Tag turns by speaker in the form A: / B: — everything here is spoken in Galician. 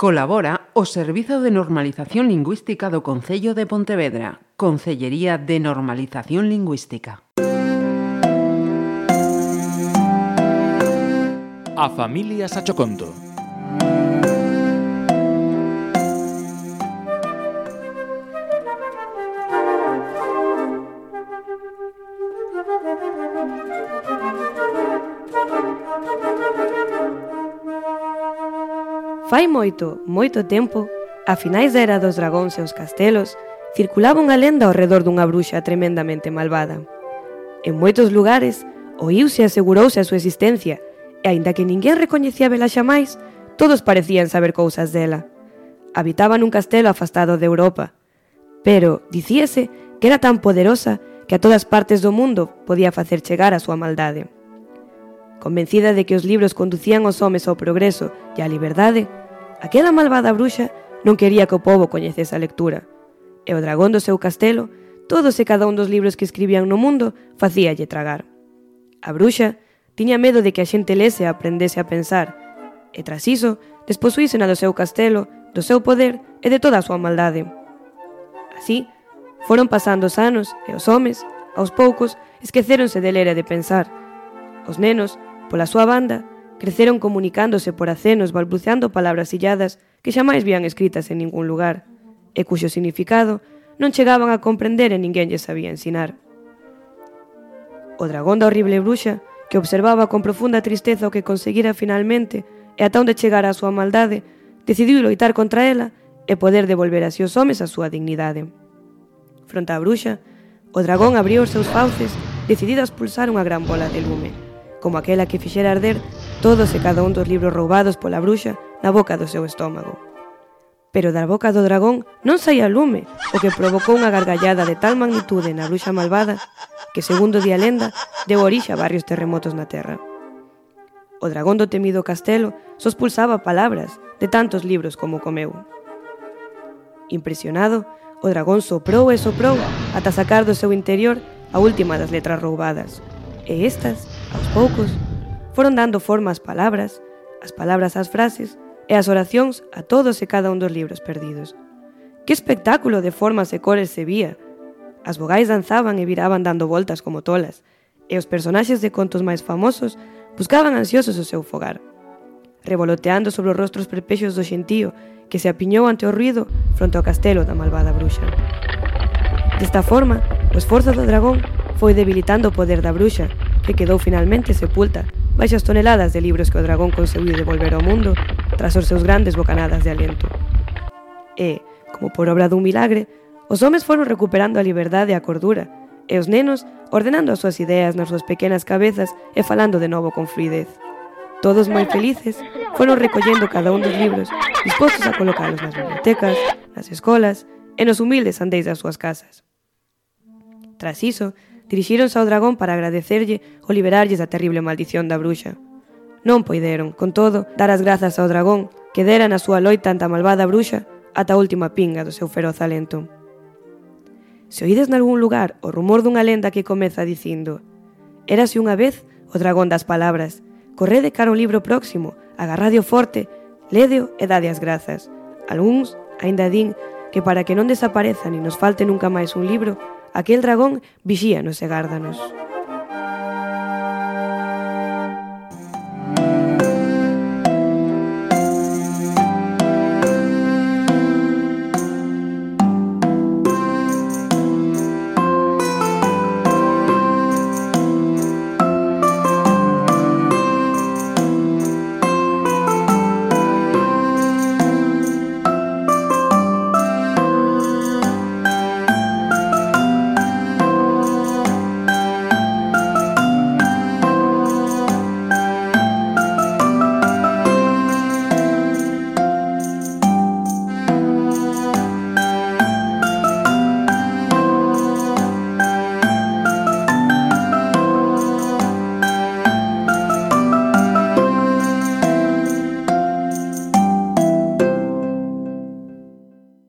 A: Colabora o Servizo de Normalización Lingüística do Concello de Pontevedra, Concellería de Normalización Lingüística.
B: A familia Sachoconto.
C: Fai moito, moito tempo, a finais da era dos dragóns e os castelos, circulaba unha lenda ao redor dunha bruxa tremendamente malvada. En moitos lugares, oíuse e asegurouse a súa existencia, e aínda que ninguén recoñecía vela xa máis, todos parecían saber cousas dela. Habitaba nun castelo afastado de Europa, pero dicíase que era tan poderosa que a todas partes do mundo podía facer chegar a súa maldade convencida de que os libros conducían os homes ao progreso e á liberdade, aquela malvada bruxa non quería que o povo coñecese a lectura. E o dragón do seu castelo, todos e cada un dos libros que escribían no mundo, facíalle tragar. A bruxa tiña medo de que a xente lese e aprendese a pensar, e tras iso, desposuíse na do seu castelo, do seu poder e de toda a súa maldade. Así, foron pasando os anos e os homes, aos poucos, esquecéronse de ler e de pensar. Os nenos Pola súa banda, creceron comunicándose por acenos balbuceando palabras illadas que xamais vían escritas en ningún lugar e cuxo significado non chegaban a comprender e ninguén lle sabía ensinar. O dragón da horrible bruxa, que observaba con profunda tristeza o que conseguira finalmente e ata onde chegara a súa maldade, decidiu loitar contra ela e poder devolver así os homes a súa dignidade. Fronte á bruxa, o dragón abriu os seus fauces decidido a expulsar unha gran bola de lume como aquela que fixera arder todos e cada un dos libros roubados pola bruxa na boca do seu estómago. Pero da boca do dragón non saía lume, o que provocou unha gargallada de tal magnitude na bruxa malvada que, segundo di a lenda, deu orixe a varios terremotos na terra. O dragón do temido castelo sospulsaba palabras de tantos libros como comeu. Impresionado, o dragón soprou e soprou ata sacar do seu interior a última das letras roubadas, E estas, aos poucos, foron dando forma ás palabras, as palabras ás frases e as oracións a todos e cada un dos libros perdidos. Que espectáculo de formas e cores se vía! As vogais danzaban e viraban dando voltas como tolas, e os personaxes de contos máis famosos buscaban ansiosos o seu fogar. Revoloteando sobre os rostros perpexos do xentío que se apiñou ante o ruido fronte ao castelo da malvada bruxa. Desta forma, o esforzo do dragón foi debilitando o poder da bruxa, que quedou finalmente sepulta baixo as toneladas de libros que o dragón conseguiu devolver ao mundo tras os seus grandes bocanadas de aliento. E, como por obra dun milagre, os homes foron recuperando a liberdade e a cordura, e os nenos ordenando as súas ideas nas súas pequenas cabezas e falando de novo con fluidez. Todos moi felices, foron recollendo cada un dos libros, dispostos a colocalos nas bibliotecas, nas escolas e nos humildes andeis das súas casas. Tras iso, dirixíronse ao dragón para agradecerlle o liberarlles da terrible maldición da bruxa. Non poideron, con todo, dar as grazas ao dragón que dera na súa loita ante a malvada bruxa ata a última pinga do seu feroz alento. Se oídes nalgún lugar o rumor dunha lenda que comeza dicindo Érase unha vez o dragón das palabras, correde cara un libro próximo, agarradio forte, ledeo e dade as grazas. Algúns aínda din que para que non desapareza ni nos falte nunca máis un libro, Aquel dragón vixíanos e gárdanos.